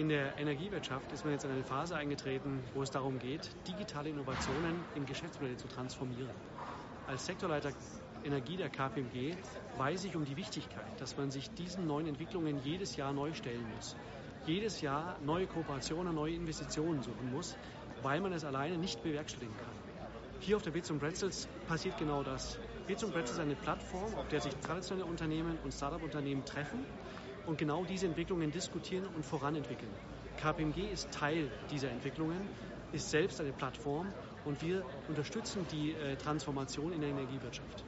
In der Energiewirtschaft ist man jetzt in eine Phase eingetreten, wo es darum geht, digitale Innovationen in Geschäftsmodelle zu transformieren. Als Sektorleiter Energie der KPMG weiß ich um die Wichtigkeit, dass man sich diesen neuen Entwicklungen jedes Jahr neu stellen muss. Jedes Jahr neue Kooperationen, neue Investitionen suchen muss, weil man es alleine nicht bewerkstelligen kann. Hier auf der Bits Pretzels passiert genau das. Bits Pretzels ist eine Plattform, auf der sich traditionelle Unternehmen und Startup-Unternehmen treffen und genau diese Entwicklungen diskutieren und voranentwickeln. KPMG ist Teil dieser Entwicklungen, ist selbst eine Plattform und wir unterstützen die äh, Transformation in der Energiewirtschaft.